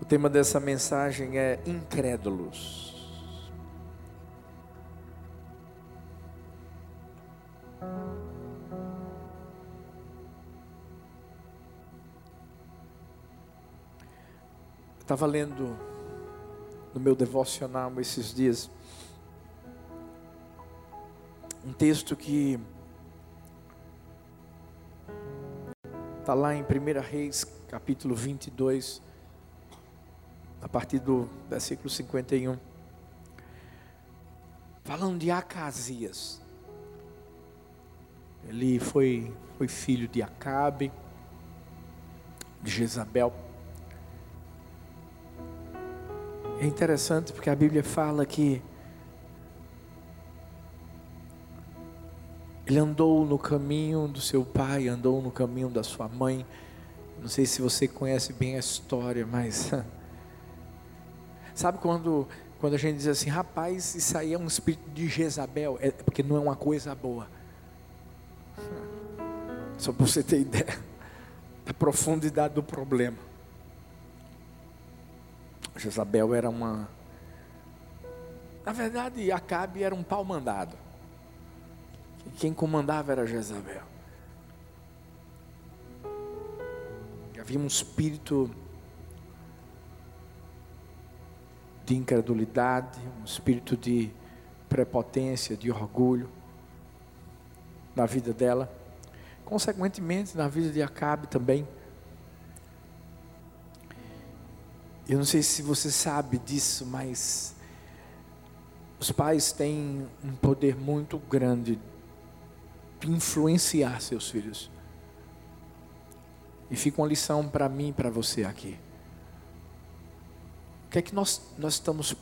O tema dessa mensagem é incrédulos. Estava lendo no meu devocional esses dias um texto que está lá em 1 Reis, capítulo 22, a partir do versículo 51, falando de Acasias. Ele foi, foi filho de Acabe, de Jezabel. É interessante porque a Bíblia fala que ele andou no caminho do seu pai, andou no caminho da sua mãe. Não sei se você conhece bem a história, mas sabe quando quando a gente diz assim, rapaz, isso aí é um espírito de Jezabel, é porque não é uma coisa boa. Só para você ter ideia da profundidade do problema. Jezabel era uma. Na verdade, Acabe era um pau mandado. Quem comandava era Jezabel. Havia um espírito de incredulidade, um espírito de prepotência, de orgulho na vida dela. Consequentemente, na vida de Acabe também. Eu não sei se você sabe disso, mas os pais têm um poder muito grande de influenciar seus filhos. E fica uma lição para mim e para você aqui. O que é que nós, nós estamos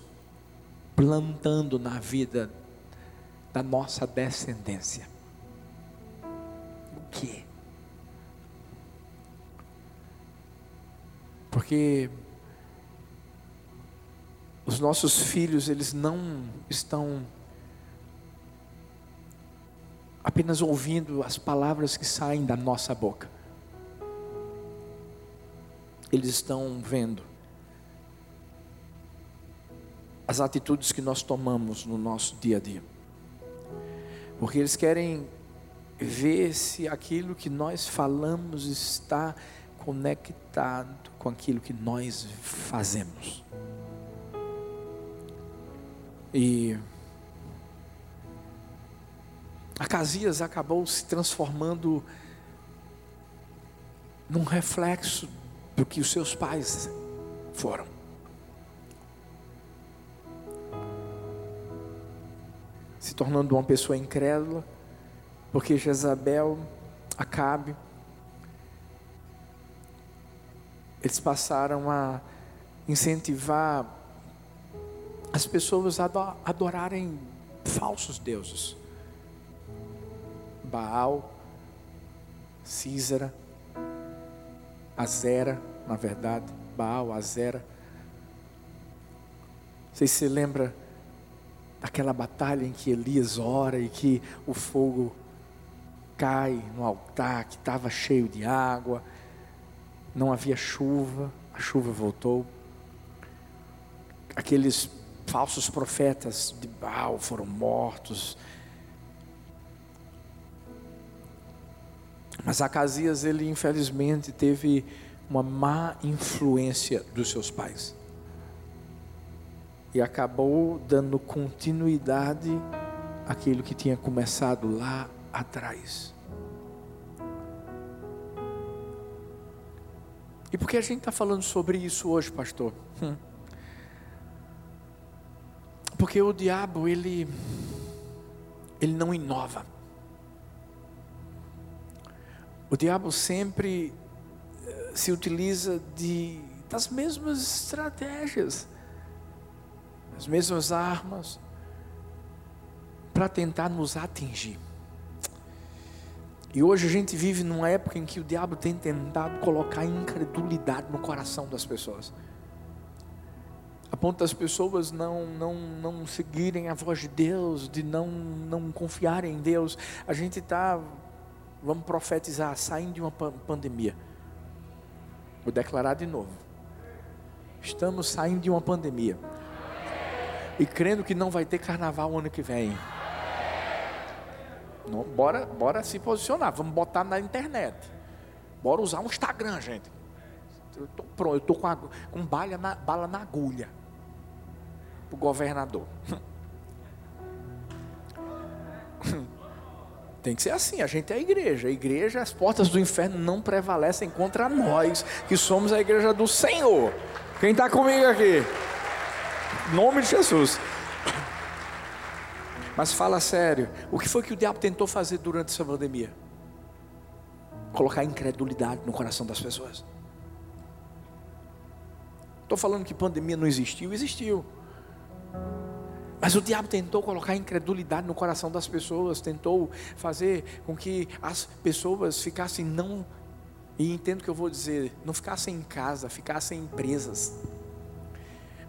plantando na vida da nossa descendência? O que? Porque os nossos filhos, eles não estão apenas ouvindo as palavras que saem da nossa boca. Eles estão vendo as atitudes que nós tomamos no nosso dia a dia. Porque eles querem ver se aquilo que nós falamos está conectado com aquilo que nós fazemos. E Acasias acabou se transformando num reflexo do que os seus pais foram. Se tornando uma pessoa incrédula, porque Jezabel, Acabe, eles passaram a incentivar as pessoas adorarem falsos deuses. Baal, Císara, Azera, na verdade, Baal, Azera. Você se lembra daquela batalha em que Elias ora e que o fogo cai no altar, que estava cheio de água, não havia chuva, a chuva voltou. Aqueles falsos profetas de Baal foram mortos. Mas Acasias, ele infelizmente teve uma má influência dos seus pais. E acabou dando continuidade àquilo que tinha começado lá atrás. E por que a gente está falando sobre isso hoje, pastor? Hum. Porque o diabo, ele, ele não inova. O diabo sempre eh, se utiliza de, das mesmas estratégias, as mesmas armas, para tentar nos atingir. E hoje a gente vive numa época em que o diabo tem tentado colocar incredulidade no coração das pessoas a ponto das pessoas não, não, não seguirem a voz de Deus, de não, não confiarem em Deus. A gente está, vamos profetizar, saindo de uma pandemia. Vou declarar de novo. Estamos saindo de uma pandemia. E crendo que não vai ter carnaval ano que vem. Não, bora, bora se posicionar. Vamos botar na internet. Bora usar o Instagram, gente. Eu estou pronto, eu estou com, a, com bala, na, bala na agulha. Para o governador. Tem que ser assim, a gente é a igreja. A igreja, as portas do inferno não prevalecem contra nós, que somos a igreja do Senhor. Quem está comigo aqui? Nome de Jesus. Mas fala sério, o que foi que o diabo tentou fazer durante essa pandemia? Colocar incredulidade no coração das pessoas. Estou falando que pandemia não existiu, existiu. Mas o diabo tentou colocar incredulidade no coração das pessoas, tentou fazer com que as pessoas ficassem não, e entendo o que eu vou dizer, não ficassem em casa, ficassem em presas.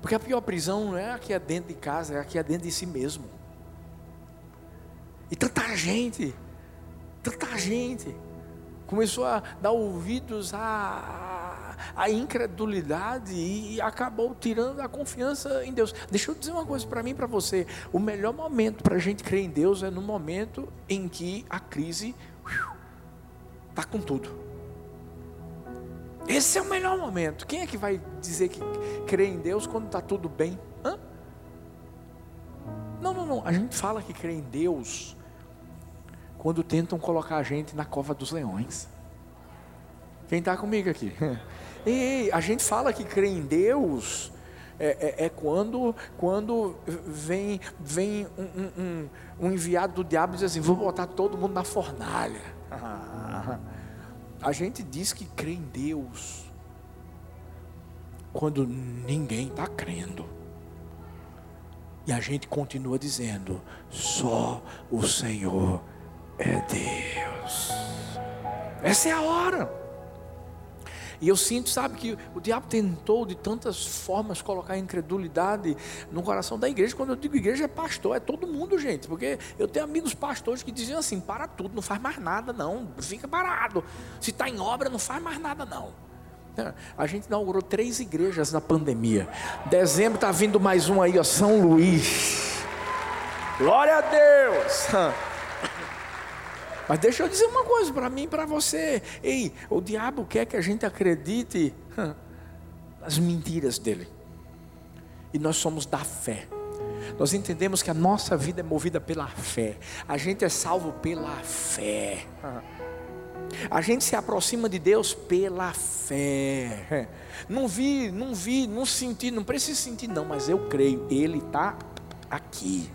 Porque a pior prisão não é a que é dentro de casa, é a que é dentro de si mesmo. E tanta gente, tanta gente, começou a dar ouvidos à, à incredulidade e acabou tirando a confiança em Deus. Deixa eu dizer uma coisa para mim e para você: o melhor momento para a gente crer em Deus é no momento em que a crise está com tudo. Esse é o melhor momento. Quem é que vai dizer que crê em Deus quando está tudo bem? Hã? Não, não, não. A gente fala que crê em Deus quando tentam colocar a gente na cova dos leões. Quem está comigo aqui? Ei, a gente fala que crê em Deus é, é, é quando, quando vem, vem um, um, um, enviado do diabo e diz assim: vou botar todo mundo na fornalha. A gente diz que crê em Deus quando ninguém está crendo. E a gente continua dizendo: só o Senhor é Deus. Essa é a hora. E eu sinto, sabe, que o diabo tentou de tantas formas colocar incredulidade no coração da igreja. Quando eu digo igreja, é pastor, é todo mundo, gente. Porque eu tenho amigos pastores que diziam assim: para tudo, não faz mais nada, não. Fica parado. Se está em obra, não faz mais nada, não. A gente inaugurou três igrejas na pandemia. Dezembro está vindo mais um aí, ó, São Luís. Glória a Deus! Mas deixa eu dizer uma coisa para mim e para você. Ei, o diabo quer que a gente acredite nas mentiras dele. E nós somos da fé. Nós entendemos que a nossa vida é movida pela fé. A gente é salvo pela fé. A gente se aproxima de Deus pela fé. Não vi, não vi, não senti, não preciso sentir, não, mas eu creio, Ele está aqui.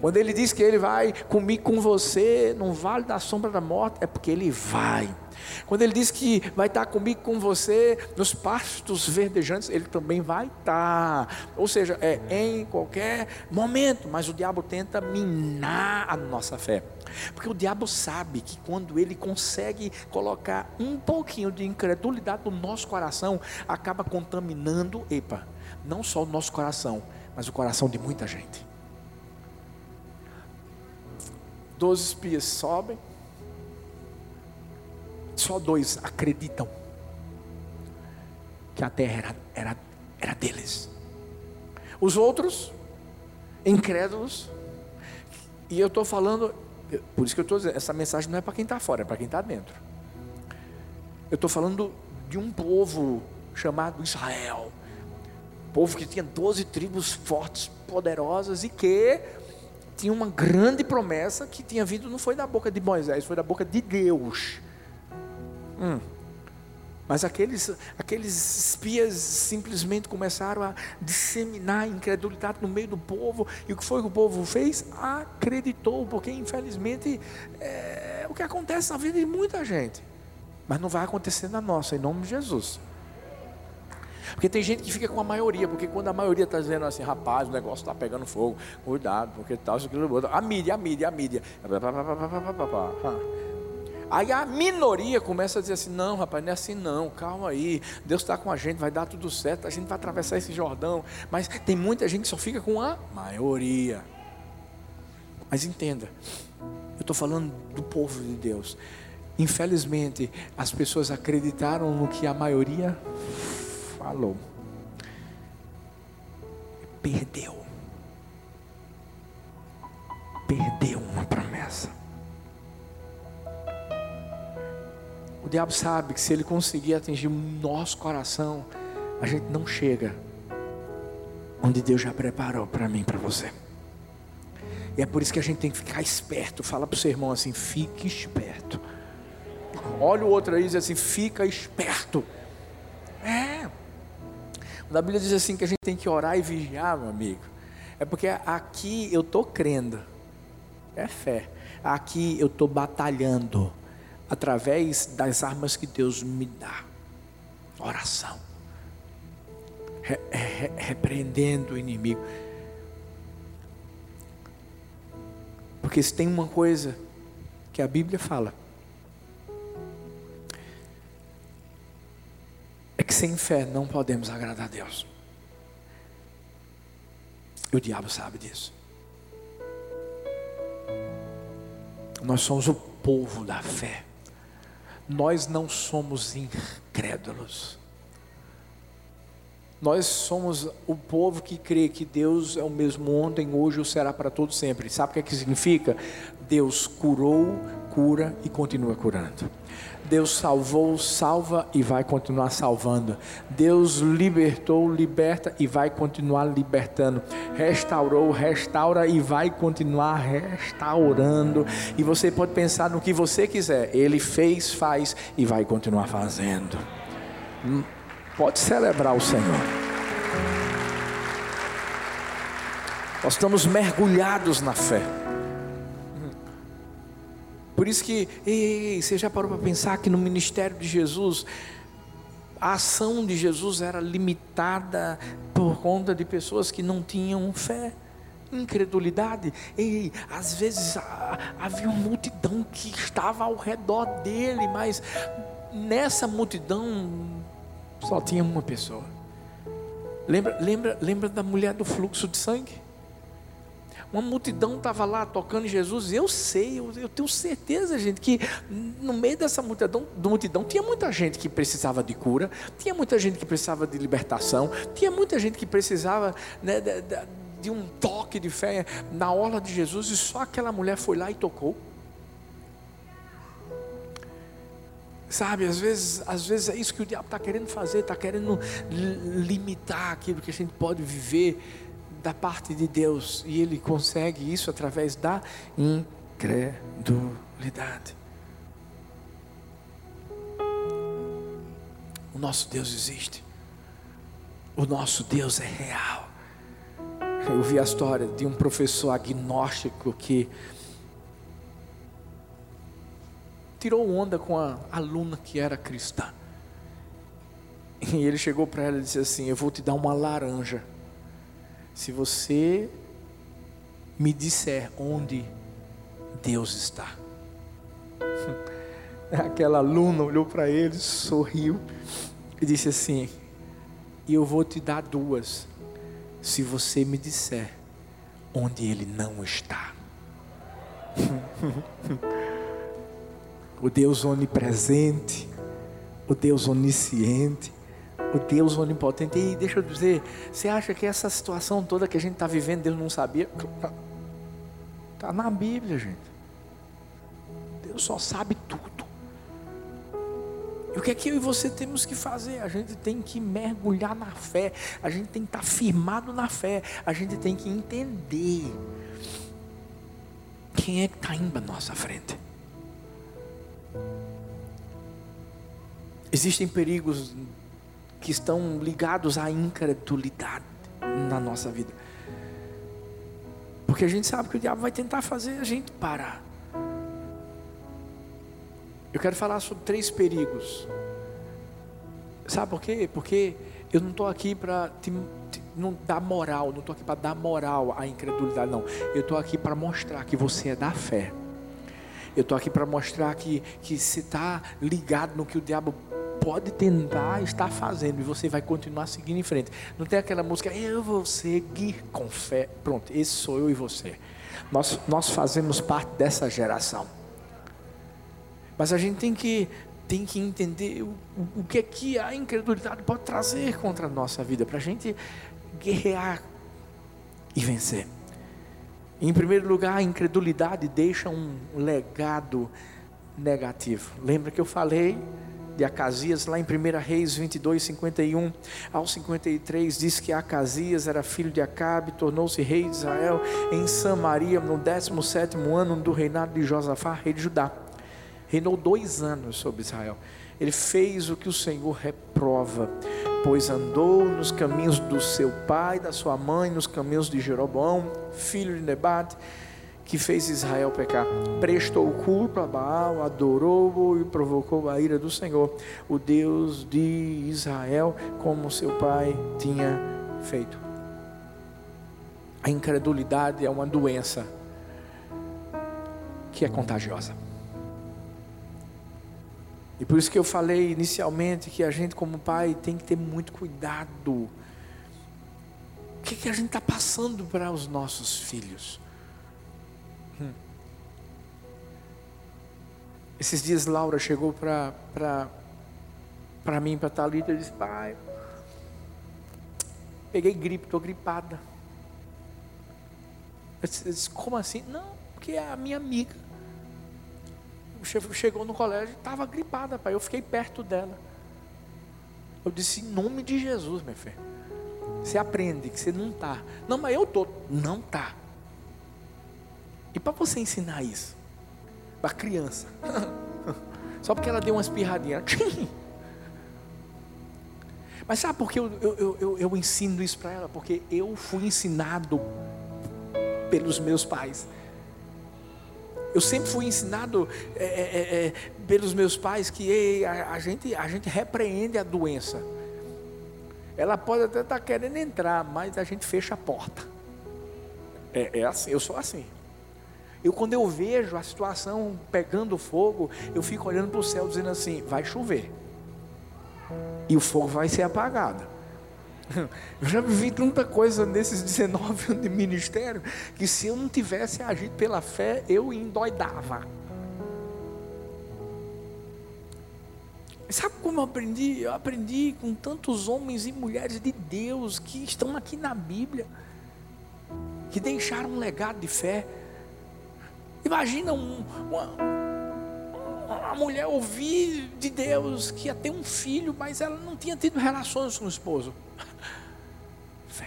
Quando ele diz que ele vai comigo com você no vale da sombra da morte, é porque ele vai. Quando ele diz que vai estar comigo com você nos pastos verdejantes, ele também vai estar. Ou seja, é em qualquer momento, mas o diabo tenta minar a nossa fé. Porque o diabo sabe que quando ele consegue colocar um pouquinho de incredulidade no nosso coração, acaba contaminando, epa, não só o nosso coração, mas o coração de muita gente. Doze espias sobem. Só dois acreditam que a terra era, era, era deles. Os outros, incrédulos, e eu estou falando, por isso que eu estou dizendo, essa mensagem não é para quem está fora, é para quem está dentro. Eu estou falando de um povo chamado Israel, povo que tinha doze tribos fortes, poderosas e que tinha uma grande promessa que tinha vindo, não foi da boca de Moisés, foi da boca de Deus. Hum. Mas aqueles, aqueles espias simplesmente começaram a disseminar incredulidade no meio do povo. E o que foi que o povo fez? Acreditou, porque infelizmente é o que acontece na vida de muita gente. Mas não vai acontecer na nossa, em nome de Jesus. Porque tem gente que fica com a maioria, porque quando a maioria está dizendo assim, rapaz, o negócio está pegando fogo, cuidado, porque tal, isso, aquilo, a mídia, a mídia, a mídia. Aí a minoria começa a dizer assim: não, rapaz, não é assim não, calma aí, Deus está com a gente, vai dar tudo certo, a gente vai atravessar esse Jordão. Mas tem muita gente que só fica com a maioria. Mas entenda, eu estou falando do povo de Deus. Infelizmente, as pessoas acreditaram no que a maioria falou. perdeu. Perdeu uma promessa. O diabo sabe que se ele conseguir atingir o nosso coração, a gente não chega onde Deus já preparou para mim, para você. E é por isso que a gente tem que ficar esperto. Fala para o seu irmão assim: fique esperto. Olha o outro aí e diz assim: fica esperto. É. A Bíblia diz assim que a gente tem que orar e vigiar, meu amigo. É porque aqui eu estou crendo. É fé. Aqui eu estou batalhando através das armas que Deus me dá. Oração. Re, re, repreendendo o inimigo. Porque se tem uma coisa que a Bíblia fala, que sem fé não podemos agradar a Deus. E o diabo sabe disso. Nós somos o povo da fé. Nós não somos incrédulos. Nós somos o povo que crê que Deus é o mesmo ontem, hoje ou será para todo sempre. Sabe o que, é que significa? Deus curou, cura e continua curando. Deus salvou, salva e vai continuar salvando. Deus libertou, liberta e vai continuar libertando. Restaurou, restaura e vai continuar restaurando. E você pode pensar no que você quiser. Ele fez, faz e vai continuar fazendo. Hum. Pode celebrar o Senhor. Nós estamos mergulhados na fé. Por isso que, ei, você já parou para pensar que no ministério de Jesus, a ação de Jesus era limitada por conta de pessoas que não tinham fé, incredulidade. Ei, às vezes havia uma multidão que estava ao redor dele, mas nessa multidão só tinha uma pessoa. Lembra, lembra, lembra da mulher do fluxo de sangue? Uma multidão estava lá tocando Jesus. Eu sei, eu, eu, tenho certeza, gente, que no meio dessa multidão, multidão tinha muita gente que precisava de cura, tinha muita gente que precisava de libertação, tinha muita gente que precisava né, de, de, de um toque de fé na orla de Jesus, e só aquela mulher foi lá e tocou. Sabe, às vezes, às vezes é isso que o diabo está querendo fazer, está querendo limitar aquilo que a gente pode viver da parte de Deus, e ele consegue isso através da incredulidade. O nosso Deus existe, o nosso Deus é real. Eu vi a história de um professor agnóstico que tirou onda com a aluna que era cristã. E ele chegou para ela e disse assim: Eu vou te dar uma laranja. Se você me disser onde Deus está. Aquela aluna olhou para ele, sorriu e disse assim: E eu vou te dar duas, se você me disser onde ele não está. o Deus onipresente, o Deus onisciente, o Deus onipotente. E deixa eu dizer, você acha que essa situação toda que a gente está vivendo, Deus não sabia? Está na Bíblia, gente. Deus só sabe tudo. E o que é que eu e você temos que fazer? A gente tem que mergulhar na fé, a gente tem que estar firmado na fé, a gente tem que entender quem é que está indo à nossa frente. Existem perigos que estão ligados à incredulidade na nossa vida. Porque a gente sabe que o diabo vai tentar fazer a gente parar. Eu quero falar sobre três perigos. Sabe por quê? Porque eu não estou aqui para não dar moral, não estou aqui para dar moral à incredulidade, não. Eu estou aqui para mostrar que você é da fé. Eu estou aqui para mostrar que, que você está ligado no que o diabo pode tentar estar fazendo e você vai continuar seguindo em frente. Não tem aquela música, eu vou seguir com fé. Pronto, esse sou eu e você. Nós, nós fazemos parte dessa geração. Mas a gente tem que, tem que entender o, o que é que a incredulidade pode trazer contra a nossa vida, para a gente guerrear e vencer. Em primeiro lugar, a incredulidade deixa um legado negativo. Lembra que eu falei de Acasias lá em 1 Reis 22, 51 ao 53, diz que Acasias era filho de Acabe, tornou-se rei de Israel em Samaria no 17 ano do reinado de Josafá, rei de Judá. Reinou dois anos sobre Israel. Ele fez o que o Senhor reprova, pois andou nos caminhos do seu pai, da sua mãe, nos caminhos de Jeroboão, filho de Nebate, que fez Israel pecar. Prestou culto a Baal, adorou-o e provocou a ira do Senhor, o Deus de Israel, como seu pai tinha feito. A incredulidade é uma doença que é contagiosa. E por isso que eu falei inicialmente que a gente, como pai, tem que ter muito cuidado. O que, que a gente está passando para os nossos filhos? Hum. Esses dias Laura chegou para mim, para Thalita, e disse, pai, peguei gripe, estou gripada. Eu disse, como assim? Não, porque é a minha amiga chegou no colégio, estava gripada, pai. Eu fiquei perto dela. Eu disse, em nome de Jesus, meu filho. Você aprende que você não está. Não, mas eu estou. Não está. E para você ensinar isso? Para criança. Só porque ela deu uma espirradinha. Mas sabe por que eu, eu, eu, eu ensino isso para ela? Porque eu fui ensinado pelos meus pais. Eu sempre fui ensinado é, é, é, é, pelos meus pais que ei, a, a, gente, a gente repreende a doença. Ela pode até estar tá querendo entrar, mas a gente fecha a porta. É, é assim, eu sou assim. Eu quando eu vejo a situação pegando fogo, eu fico olhando para o céu dizendo assim, vai chover. E o fogo vai ser apagado. Eu já vivi tanta coisa nesses 19 anos de ministério que se eu não tivesse agido pela fé, eu endoidava. Sabe como eu aprendi? Eu aprendi com tantos homens e mulheres de Deus que estão aqui na Bíblia, que deixaram um legado de fé. Imagina um, uma, uma mulher ouvir de Deus que ia ter um filho, mas ela não tinha tido relações com o esposo.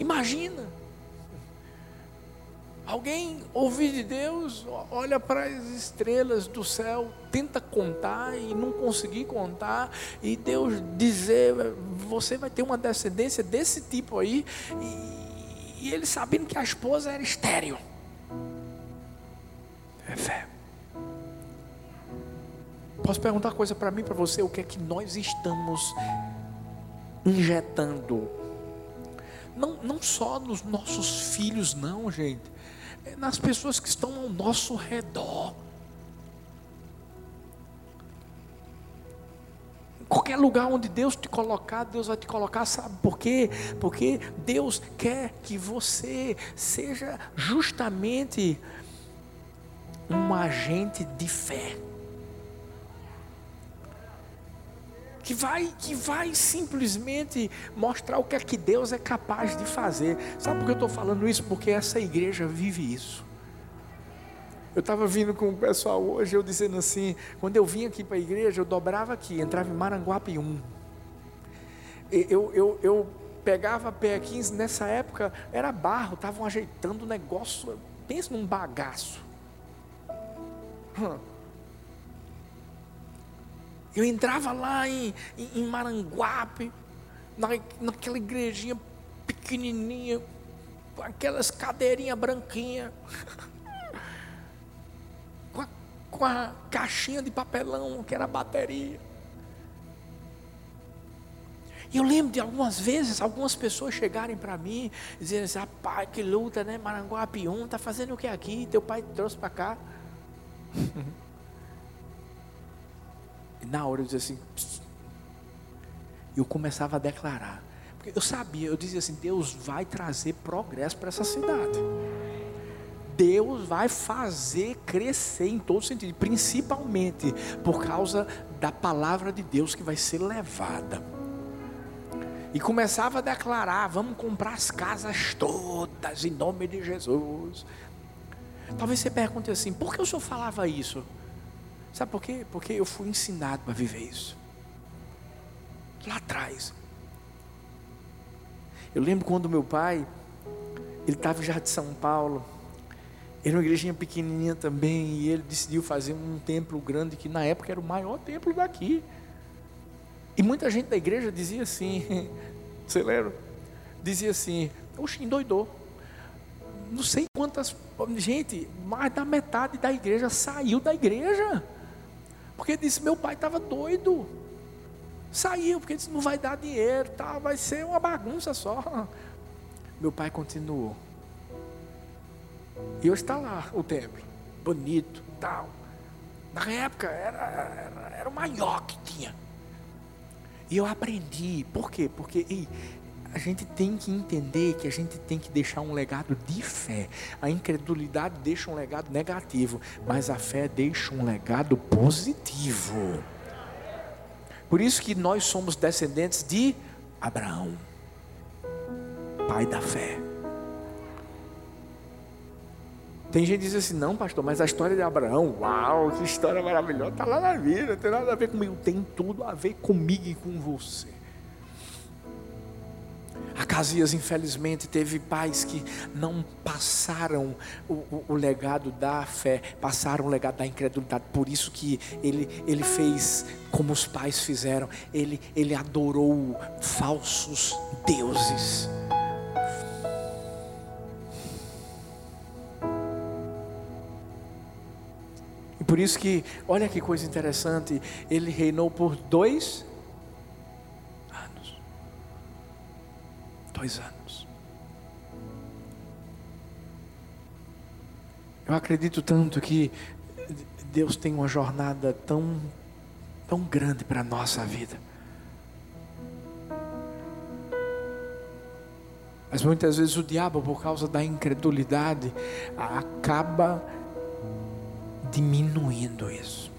Imagina. Alguém ouvir de Deus, olha para as estrelas do céu, tenta contar e não conseguir contar, e Deus dizer: você vai ter uma descendência desse tipo aí, e, e ele sabendo que a esposa era estéreo. É fé. Posso perguntar uma coisa para mim, para você? O que é que nós estamos injetando não, não só nos nossos filhos, não, gente. É nas pessoas que estão ao nosso redor. Qualquer lugar onde Deus te colocar, Deus vai te colocar, sabe por quê? Porque Deus quer que você seja justamente um agente de fé. que vai, que vai simplesmente mostrar o que é que Deus é capaz de fazer. Sabe por que eu estou falando isso? Porque essa igreja vive isso. Eu estava vindo com o pessoal hoje, eu dizendo assim, quando eu vim aqui para a igreja, eu dobrava aqui, entrava em Maranguape 1. Eu, eu, eu pegava pé 15, nessa época era barro, estavam ajeitando o negócio, pensa num bagaço. Eu entrava lá em, em, em Maranguape, na, naquela igrejinha pequenininha, com aquelas cadeirinhas branquinhas, com a caixinha de papelão que era a bateria. E eu lembro de algumas vezes, algumas pessoas chegarem para mim, dizendo assim, rapaz, que luta, né? Maranguape 1, tá fazendo o que aqui? Teu pai trouxe para cá. E na hora eu dizia assim, eu começava a declarar. Porque eu sabia, eu dizia assim: Deus vai trazer progresso para essa cidade. Deus vai fazer crescer em todo sentido, principalmente por causa da palavra de Deus que vai ser levada. e começava a declarar: vamos comprar as casas todas em nome de Jesus. Talvez você pergunte assim: por que o senhor falava isso? Sabe por quê? Porque eu fui ensinado a viver isso. Lá atrás. Eu lembro quando meu pai, ele estava já de São Paulo, era uma igrejinha pequenininha também, e ele decidiu fazer um templo grande, que na época era o maior templo daqui. E muita gente da igreja dizia assim, você lembra? Dizia assim, oxe, endoidou. Não sei quantas, gente, mais da metade da igreja saiu da igreja. Porque disse, meu pai estava doido. Saiu, porque disse, não vai dar dinheiro, tá, vai ser uma bagunça só. Meu pai continuou. E hoje está lá o templo, bonito, tal. Na época era, era, era o maior que tinha. E eu aprendi, por quê? Porque ei, a gente tem que entender que a gente tem que deixar um legado de fé. A incredulidade deixa um legado negativo, mas a fé deixa um legado positivo. Por isso que nós somos descendentes de Abraão, pai da fé. Tem gente que diz assim, não, pastor, mas a história de Abraão, uau, que história maravilhosa, está lá na Bíblia, não tem nada a ver comigo, tem tudo a ver comigo e com você. Acasias, infelizmente, teve pais que não passaram o, o, o, legado da fé, passaram o legado da incredulidade. Por isso que ele, ele fez como os pais fizeram. Ele, ele adorou falsos deuses. Por isso que, olha que coisa interessante, ele reinou por dois dois anos. Eu acredito tanto que Deus tem uma jornada tão, tão grande para a nossa vida. Mas muitas vezes o diabo, por causa da incredulidade, acaba diminuindo isso.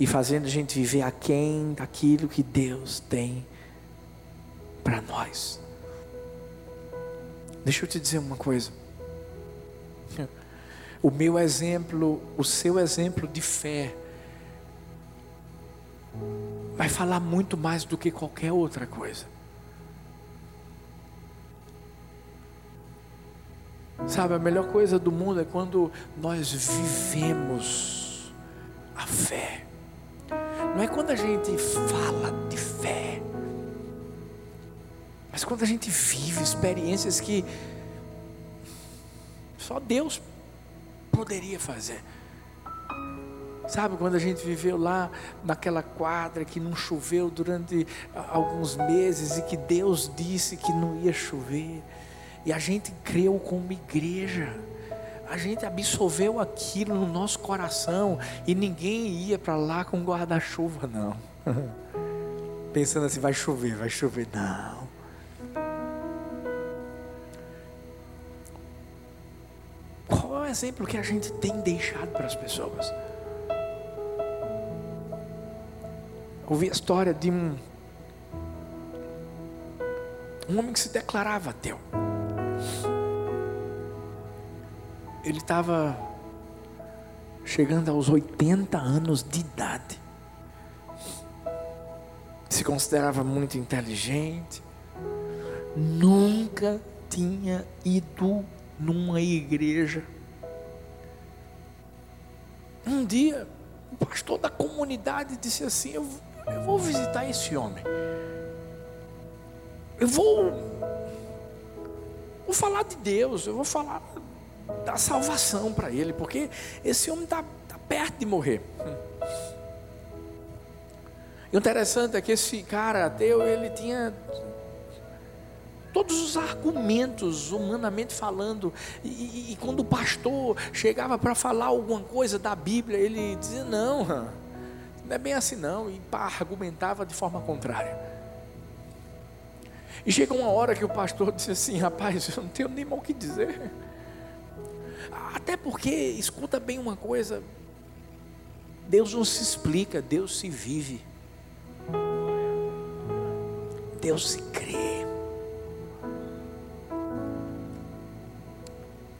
E fazendo a gente viver aquém daquilo que Deus tem para nós. Deixa eu te dizer uma coisa. O meu exemplo, o seu exemplo de fé, vai falar muito mais do que qualquer outra coisa. Sabe, a melhor coisa do mundo é quando nós vivemos a fé. Não é quando a gente fala de fé. Mas quando a gente vive experiências que só Deus poderia fazer. Sabe quando a gente viveu lá naquela quadra que não choveu durante alguns meses e que Deus disse que não ia chover, e a gente creu como igreja, a gente absorveu aquilo no nosso coração e ninguém ia para lá com guarda-chuva, não. Pensando assim, vai chover, vai chover, não. exemplo que a gente tem deixado para as pessoas. Ouvi a história de um, um homem que se declarava ateu. Ele estava chegando aos 80 anos de idade. Se considerava muito inteligente. Nunca tinha ido numa igreja um dia, o pastor da comunidade disse assim: eu, eu vou visitar esse homem. Eu vou, vou falar de Deus, eu vou falar da salvação para ele, porque esse homem está tá perto de morrer. E o interessante é que esse cara ateu, ele tinha todos os argumentos, humanamente falando. E, e, e quando o pastor chegava para falar alguma coisa da Bíblia, ele dizia: Não, não é bem assim não. E pá, argumentava de forma contrária. E chega uma hora que o pastor disse assim: Rapaz, eu não tenho nem mal o que dizer. Até porque, escuta bem uma coisa: Deus não se explica, Deus se vive. Deus se crê.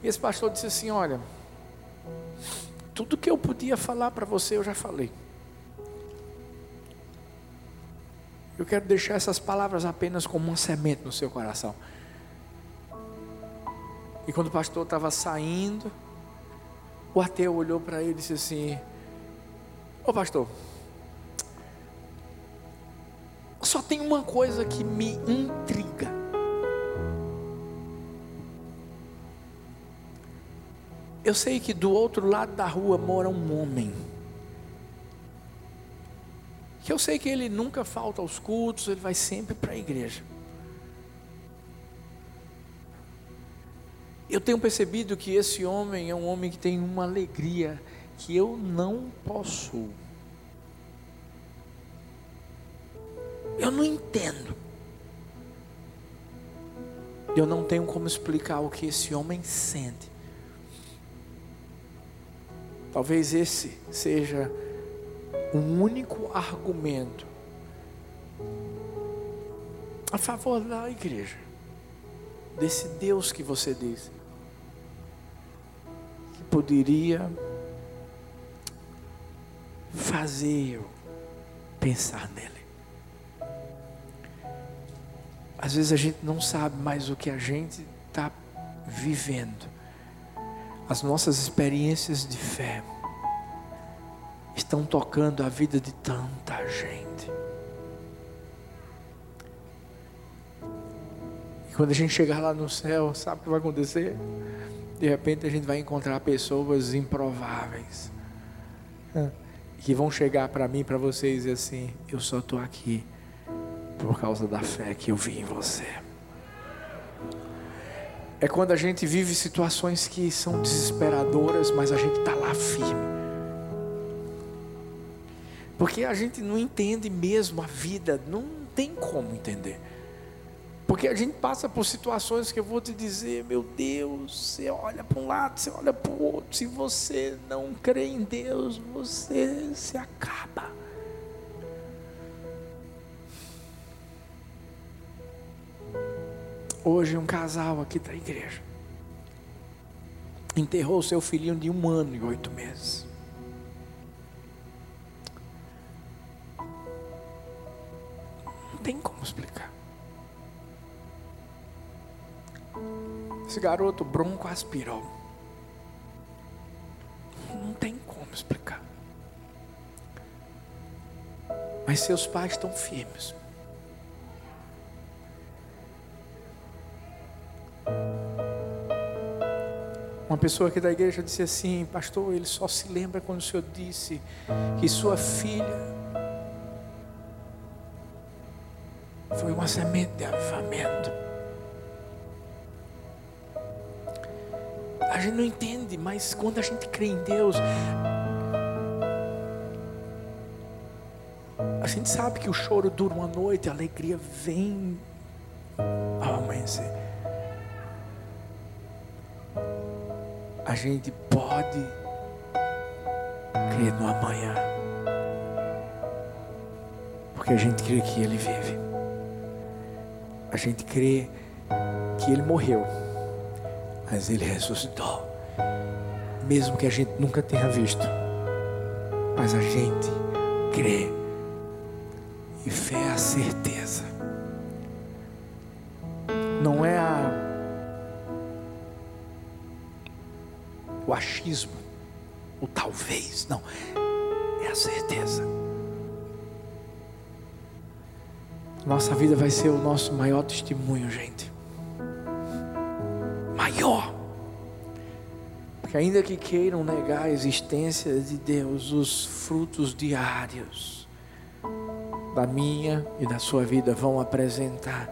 E esse pastor disse assim: Olha, tudo que eu podia falar para você eu já falei. Eu quero deixar essas palavras apenas como uma semente no seu coração. E quando o pastor estava saindo, o ateu olhou para ele e disse assim: Ô pastor, só tem uma coisa que me intriga. Eu sei que do outro lado da rua mora um homem. Que eu sei que ele nunca falta aos cultos, ele vai sempre para a igreja. Eu tenho percebido que esse homem é um homem que tem uma alegria que eu não posso. Eu não entendo. Eu não tenho como explicar o que esse homem sente. Talvez esse seja o único argumento a favor da igreja, desse Deus que você diz, poderia fazer eu pensar nele. Às vezes a gente não sabe mais o que a gente está vivendo as nossas experiências de fé estão tocando a vida de tanta gente. E quando a gente chegar lá no céu, sabe o que vai acontecer? De repente a gente vai encontrar pessoas improváveis que vão chegar para mim, para vocês e assim: Eu só estou aqui por causa da fé que eu vi em você é quando a gente vive situações que são desesperadoras, mas a gente está lá firme. Porque a gente não entende mesmo a vida, não tem como entender. Porque a gente passa por situações que eu vou te dizer, meu Deus, você olha para um lado, você olha para o outro. Se você não crê em Deus, você se acaba. Hoje um casal aqui da igreja enterrou seu filhinho de um ano e oito meses. Não tem como explicar. Esse garoto bronco aspirou. Não tem como explicar. Mas seus pais estão firmes. Uma pessoa aqui da igreja disse assim: Pastor, ele só se lembra quando o senhor disse que sua filha foi uma semente de avivamento. A gente não entende, mas quando a gente crê em Deus, a gente sabe que o choro dura uma noite, a alegria vem ao amanhecer. a gente pode crer no amanhã. Porque a gente crê que Ele vive. A gente crê que Ele morreu, mas Ele ressuscitou. Mesmo que a gente nunca tenha visto, mas a gente crê. E fé é a certeza. Não é a o achismo, o talvez, não, é a certeza. Nossa vida vai ser o nosso maior testemunho, gente. Porque ainda que queiram negar a existência de Deus, os frutos diários da minha e da sua vida vão apresentar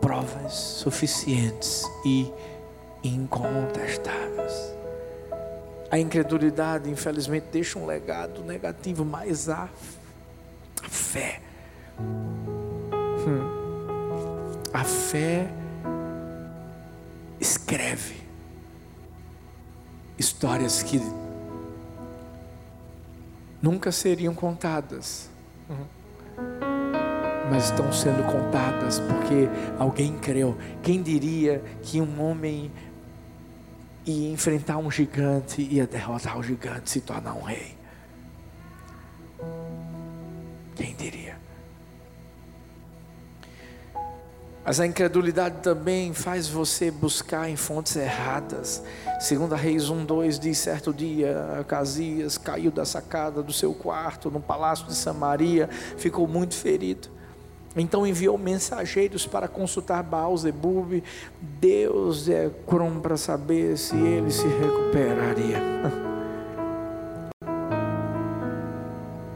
provas suficientes e incontestáveis. A incredulidade, infelizmente, deixa um legado negativo, mas a, a fé. Hum, a fé escreve histórias que nunca seriam contadas. mas estão sendo contadas porque alguém creu. Quem diria que um homem ia enfrentar um gigante, ia derrotar o gigante, se tornar um rei? Mas a incredulidade também faz você buscar em fontes erradas. Segunda Reis 1:2 diz certo dia, Acasias caiu da sacada do seu quarto no palácio de Samaria, ficou muito ferido. Então enviou mensageiros para consultar Baal Zebub, Deus é crom para saber se ele se recuperaria.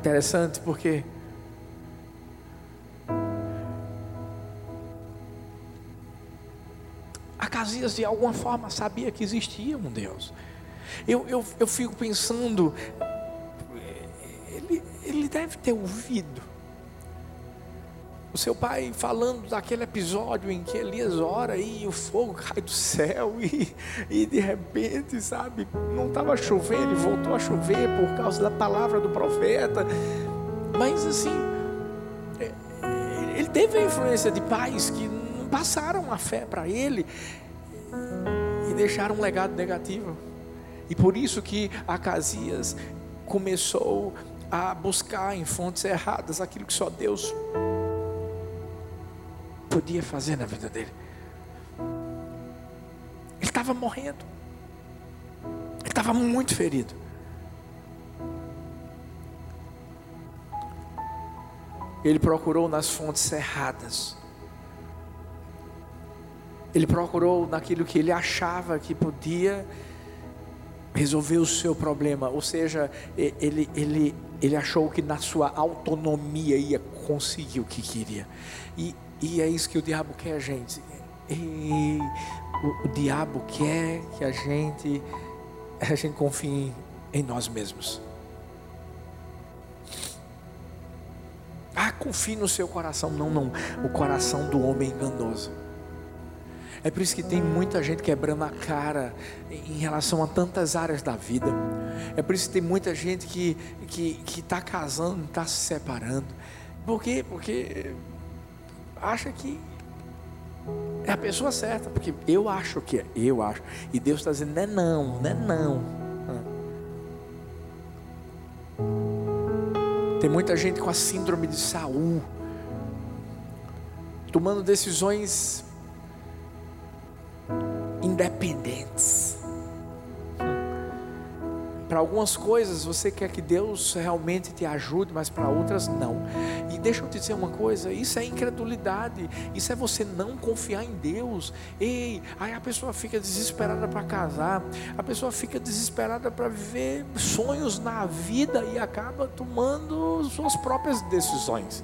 Interessante porque Acasias de alguma forma sabia que existia um Deus. Eu, eu, eu fico pensando, ele, ele deve ter ouvido o seu pai falando daquele episódio em que Elias ora e o fogo cai do céu e, e de repente, sabe, não estava chovendo e voltou a chover por causa da palavra do profeta. Mas assim, é, ele teve a influência de pais que passaram a fé para ele deixaram um legado negativo. E por isso que Acasias começou a buscar em fontes erradas aquilo que só Deus podia fazer na vida dele. Ele estava morrendo. Ele estava muito ferido. Ele procurou nas fontes erradas. Ele procurou naquilo que ele achava que podia resolver o seu problema, ou seja, ele, ele, ele achou que na sua autonomia ia conseguir o que queria, e, e é isso que o diabo quer, gente. E o, o diabo quer que a gente, a gente confie em nós mesmos. Ah, confie no seu coração. Não, não. O coração do homem enganoso. É por isso que tem muita gente quebrando a cara em relação a tantas áreas da vida. É por isso que tem muita gente que que está casando, está se separando. Por quê? Porque acha que é a pessoa certa, porque eu acho que é, eu acho. E Deus está dizendo, não é não, não é não. Tem muita gente com a síndrome de Saul, tomando decisões independentes. Para algumas coisas você quer que Deus realmente te ajude, mas para outras não. E deixa eu te dizer uma coisa: isso é incredulidade, isso é você não confiar em Deus. Ei, aí a pessoa fica desesperada para casar, a pessoa fica desesperada para viver sonhos na vida e acaba tomando suas próprias decisões.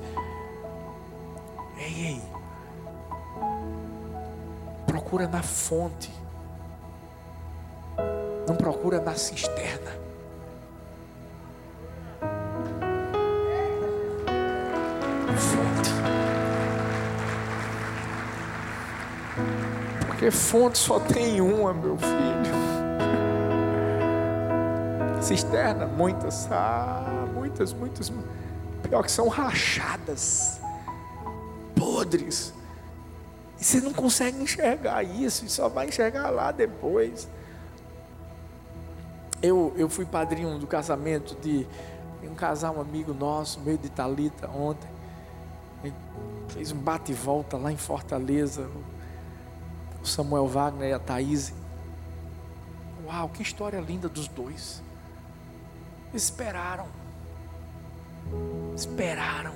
Ei, ei, procura na fonte não procura na cisterna. Fonte. Porque fonte só tem uma, meu filho. Cisterna, muitas, ah, muitas, muitas. Pior que são rachadas, podres. E você não consegue enxergar isso, e só vai enxergar lá depois. Eu, eu fui padrinho do casamento de um casal, um amigo nosso, meio de Talita ontem. fez um bate volta lá em Fortaleza. O Samuel Wagner e a Thaís. Uau, que história linda dos dois. Esperaram. Esperaram.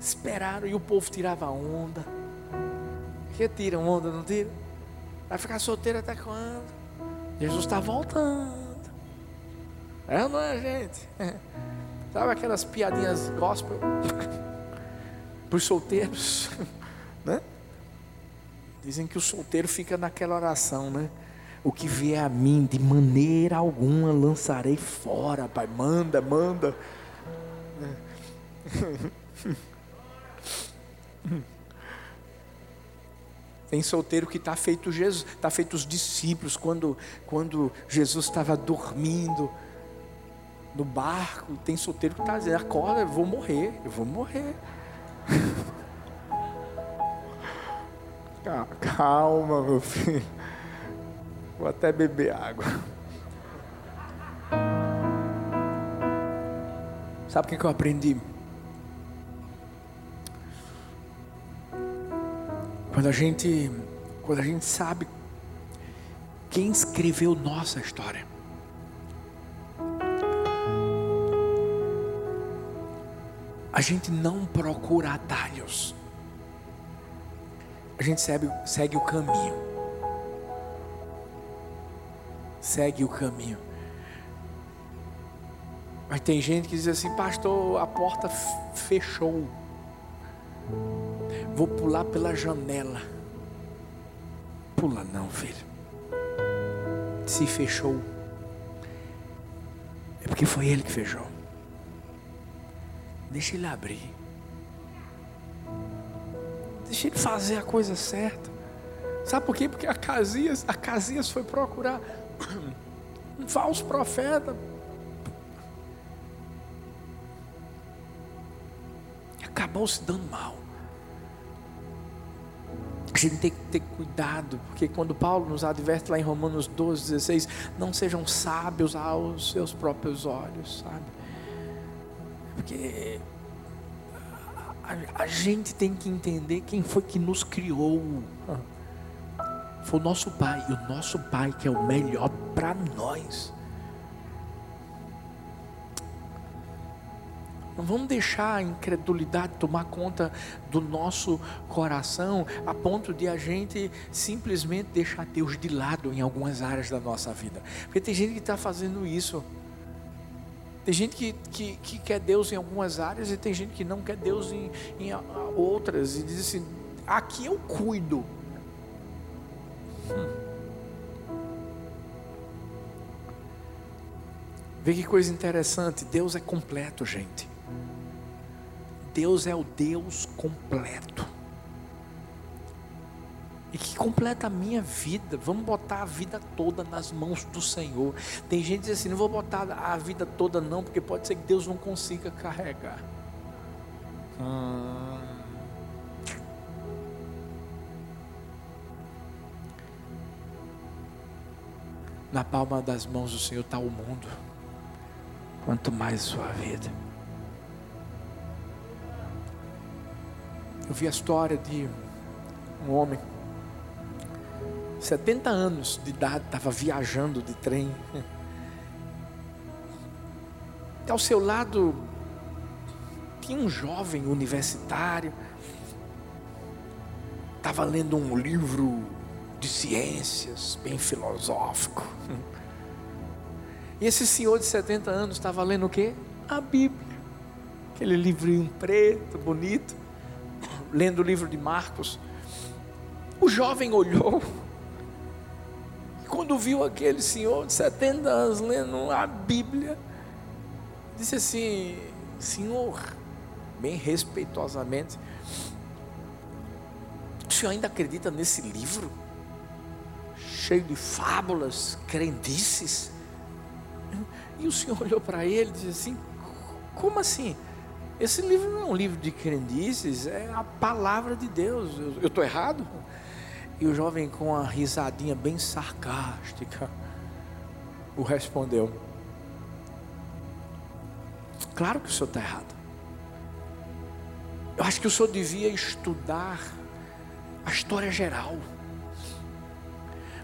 Esperaram. E o povo tirava onda. Que tira onda, não tira? Vai ficar solteiro até quando? Jesus está voltando. É ou não é, gente? Sabe aquelas piadinhas gospel para os solteiros, né? Dizem que o solteiro fica naquela oração, né? O que vier a mim, de maneira alguma lançarei fora, Pai. Manda, manda. Tem solteiro que está feito Jesus, está feito os discípulos quando, quando Jesus estava dormindo no barco, tem solteiro que está dizendo, acorda, eu vou morrer, eu vou morrer. Calma, meu filho. Vou até beber água. Sabe o que eu aprendi? Quando a gente, quando a gente sabe quem escreveu nossa história. A gente não procura atalhos. A gente segue, segue o caminho. Segue o caminho. Mas tem gente que diz assim, pastor, a porta fechou. Vou pular pela janela. Pula não, filho. Se fechou. É porque foi ele que fechou. Deixa ele abrir. Deixa ele fazer a coisa certa. Sabe por quê? Porque a Casias, a Casias foi procurar um falso profeta. Acabou se dando mal. A gente tem que ter cuidado, porque quando Paulo nos adverte lá em Romanos 12, 16, não sejam sábios aos seus próprios olhos, sabe? Porque a, a gente tem que entender quem foi que nos criou. Foi o nosso Pai, e o nosso Pai que é o melhor para nós. Não vamos deixar a incredulidade tomar conta do nosso coração a ponto de a gente simplesmente deixar Deus de lado em algumas áreas da nossa vida. Porque tem gente que está fazendo isso. Tem gente que, que, que, quer Deus em algumas áreas e tem gente que não quer Deus em, em outras. E diz assim: aqui eu cuido. Hum. Vê que coisa interessante, Deus é completo, gente. Deus é o Deus completo. E que completa a minha vida. Vamos botar a vida toda nas mãos do Senhor. Tem gente que diz assim: não vou botar a vida toda, não, porque pode ser que Deus não consiga carregar. Hum. Na palma das mãos do Senhor está o mundo, quanto mais sua vida. Eu vi a história de um homem, 70 anos de idade, estava viajando de trem. E ao seu lado tinha um jovem universitário, estava lendo um livro de ciências, bem filosófico. E esse senhor de 70 anos estava lendo o quê? A Bíblia. Aquele livrinho preto, bonito lendo o livro de Marcos, o jovem olhou, e quando viu aquele senhor de 70 anos lendo a Bíblia, disse assim: Senhor, bem respeitosamente, o senhor ainda acredita nesse livro? Cheio de fábulas, crendices? E o senhor olhou para ele e disse assim: Como assim? Esse livro não é um livro de crendices, é a palavra de Deus. Eu estou errado? E o jovem, com uma risadinha bem sarcástica, o respondeu: Claro que o senhor está errado. Eu acho que o senhor devia estudar a história geral.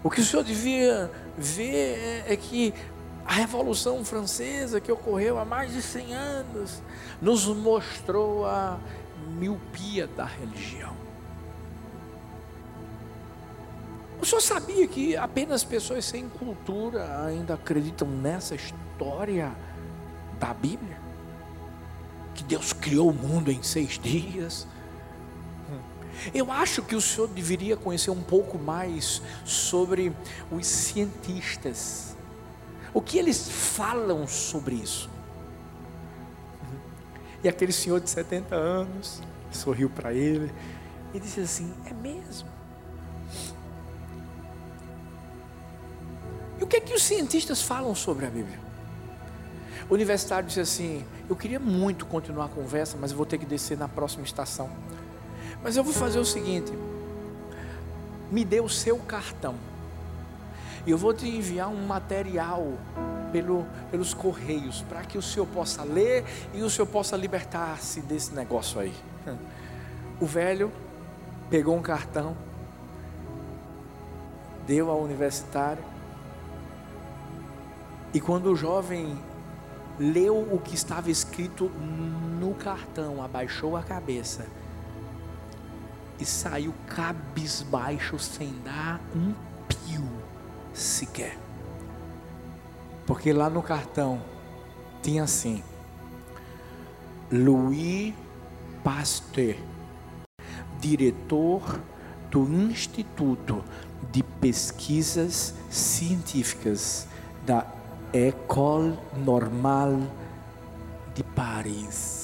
O que o senhor devia ver é, é que a Revolução Francesa, que ocorreu há mais de 100 anos, nos mostrou a miopia da religião. O senhor sabia que apenas pessoas sem cultura ainda acreditam nessa história da Bíblia? Que Deus criou o mundo em seis dias? Eu acho que o senhor deveria conhecer um pouco mais sobre os cientistas o que eles falam sobre isso? E aquele senhor de 70 anos sorriu para ele e disse assim: É mesmo. E o que é que os cientistas falam sobre a Bíblia? O universitário disse assim: Eu queria muito continuar a conversa, mas eu vou ter que descer na próxima estação. Mas eu vou fazer o seguinte: me dê o seu cartão. E eu vou te enviar um material pelo, pelos correios, para que o senhor possa ler e o senhor possa libertar-se desse negócio aí. O velho pegou um cartão, deu ao universitário, e quando o jovem leu o que estava escrito no cartão, abaixou a cabeça e saiu cabisbaixo, sem dar um pio sequer. Porque lá no cartão tinha assim: Louis Pasteur, diretor do Instituto de Pesquisas Científicas da École Normale de Paris.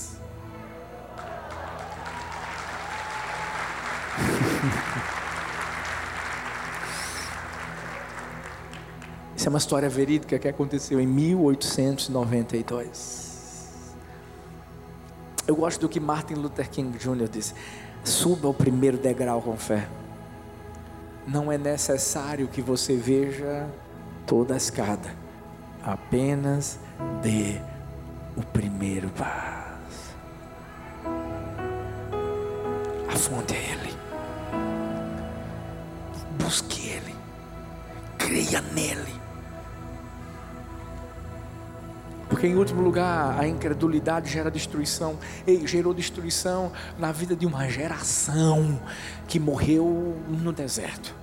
Isso é uma história verídica que aconteceu em 1892. Eu gosto do que Martin Luther King Jr. disse: suba o primeiro degrau com fé. Não é necessário que você veja toda a escada apenas dê o primeiro passo. A fonte é Ele. Busque Ele. Creia nele. Porque em último lugar, a incredulidade gera destruição. E gerou destruição na vida de uma geração que morreu no deserto.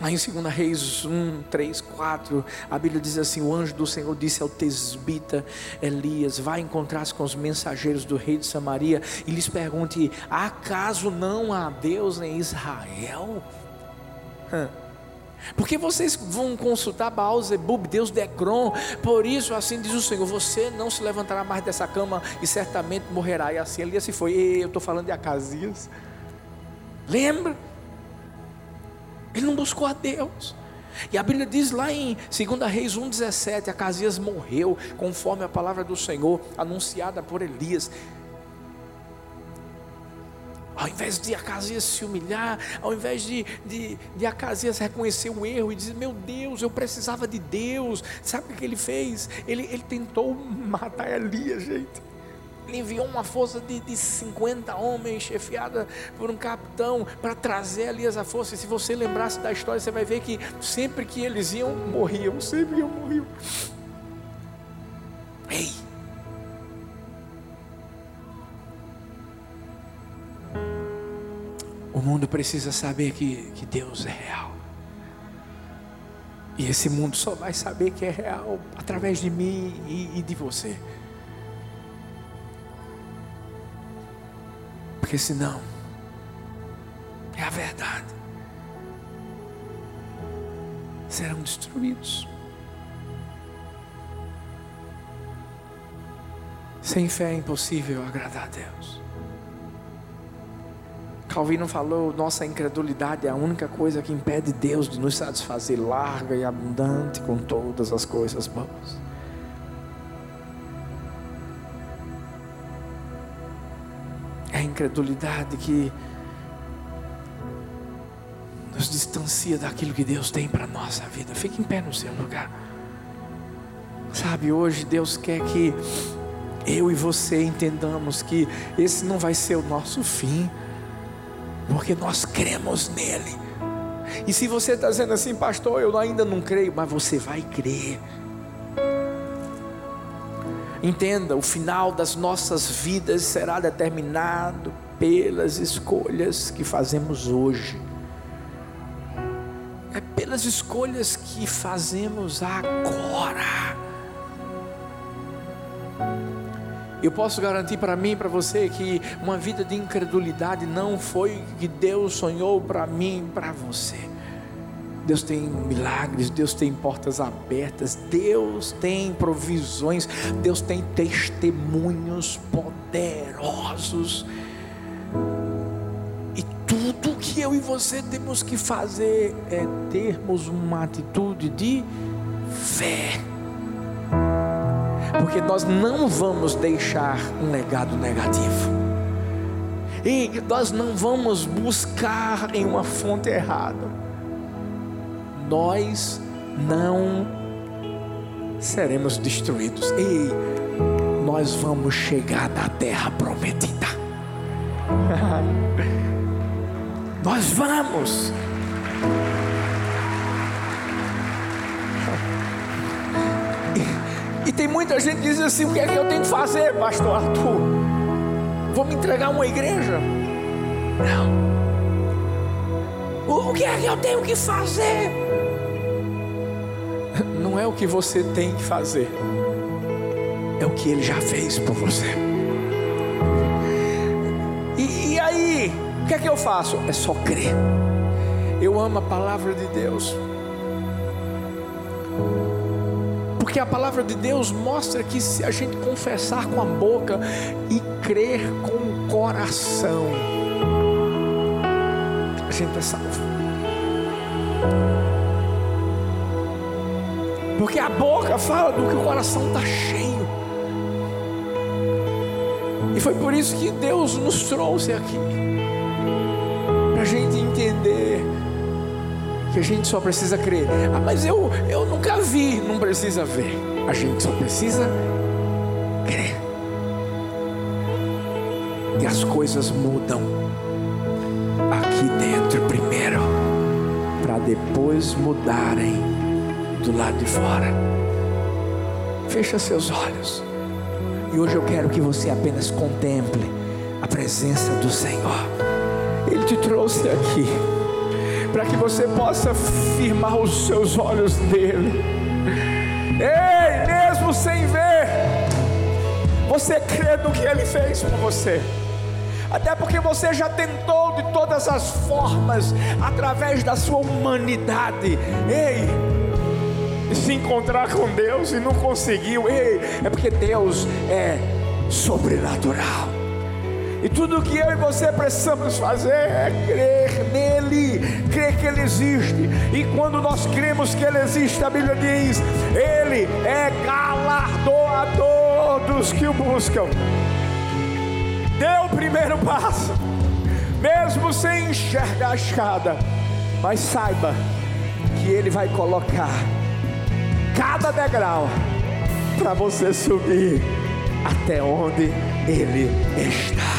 Aí em 2 Reis 1, 3, 4, a Bíblia diz assim: O anjo do Senhor disse ao tesbita Elias: Vai encontrar-se com os mensageiros do rei de Samaria e lhes pergunte: Acaso não há Deus em Israel? Porque vocês vão consultar Baal Zebub, Deus de Ecrom, por isso assim diz o Senhor: Você não se levantará mais dessa cama e certamente morrerá. E assim Elias se foi. Eu estou falando de Acasias. Lembra? Ele não buscou a Deus. E a Bíblia diz lá em 2 Reis 1,17: Acasias morreu, conforme a palavra do Senhor, anunciada por Elias. Ao invés de Acasias se humilhar, ao invés de, de, de Acasias reconhecer o erro e dizer: Meu Deus, eu precisava de Deus, sabe o que ele fez? Ele, ele tentou matar Elias, gente. Ele enviou uma força de, de 50 homens, chefiada por um capitão, para trazer Elias a força. E se você lembrasse da história, você vai ver que sempre que eles iam, morriam. Sempre iam, morriam. Ei! O mundo precisa saber que, que Deus é real. E esse mundo só vai saber que é real através de mim e, e de você. porque senão é a verdade. Serão destruídos. Sem fé é impossível agradar a Deus. Calvino falou: nossa incredulidade é a única coisa que impede Deus de nos satisfazer larga e abundante com todas as coisas boas. a incredulidade que nos distancia daquilo que Deus tem para a nossa vida. Fique em pé no seu lugar. Sabe, hoje Deus quer que eu e você entendamos que esse não vai ser o nosso fim, porque nós cremos nele. E se você está dizendo assim, pastor, eu ainda não creio, mas você vai crer. Entenda, o final das nossas vidas será determinado pelas escolhas que fazemos hoje. É pelas escolhas que fazemos agora. Eu posso garantir para mim e para você que uma vida de incredulidade não foi que Deus sonhou para mim e para você. Deus tem milagres, Deus tem portas abertas, Deus tem provisões, Deus tem testemunhos poderosos. E tudo que eu e você temos que fazer é termos uma atitude de fé. Porque nós não vamos deixar um legado negativo. E nós não vamos buscar em uma fonte errada. Nós não seremos destruídos. E nós vamos chegar na terra prometida. nós vamos. E, tem muita gente que diz assim: o que é que eu tenho que fazer, Pastor Arthur? Vou me entregar uma igreja? Não. O que é que eu tenho que fazer? Não é o que você tem que fazer, é o que Ele já fez por você. E, e aí, o que é que eu faço? É só crer. Eu amo a palavra de Deus. Porque a palavra de Deus mostra que se a gente confessar com a boca e crer com o coração, a gente é salvo. Porque a boca fala do que o coração está cheio. E foi por isso que Deus nos trouxe aqui para a gente que a gente só precisa crer. Ah, mas eu, eu nunca vi, não precisa ver. A gente só precisa crer. E as coisas mudam aqui dentro primeiro, para depois mudarem do lado de fora. Fecha seus olhos. E hoje eu quero que você apenas contemple a presença do Senhor. Ele te trouxe aqui para que você possa firmar os seus olhos nele. Ei, mesmo sem ver, você crê no que ele fez por você. Até porque você já tentou de todas as formas, através da sua humanidade. Ei, se encontrar com Deus e não conseguiu. Ei, é porque Deus é sobrenatural. E tudo que eu e você precisamos fazer é crer nele, crer que ele existe. E quando nós cremos que ele existe, a Bíblia diz: Ele é galardoador dos que o buscam. Dê o primeiro passo, mesmo sem enxergar a escada, mas saiba que ele vai colocar cada degrau para você subir até onde ele está.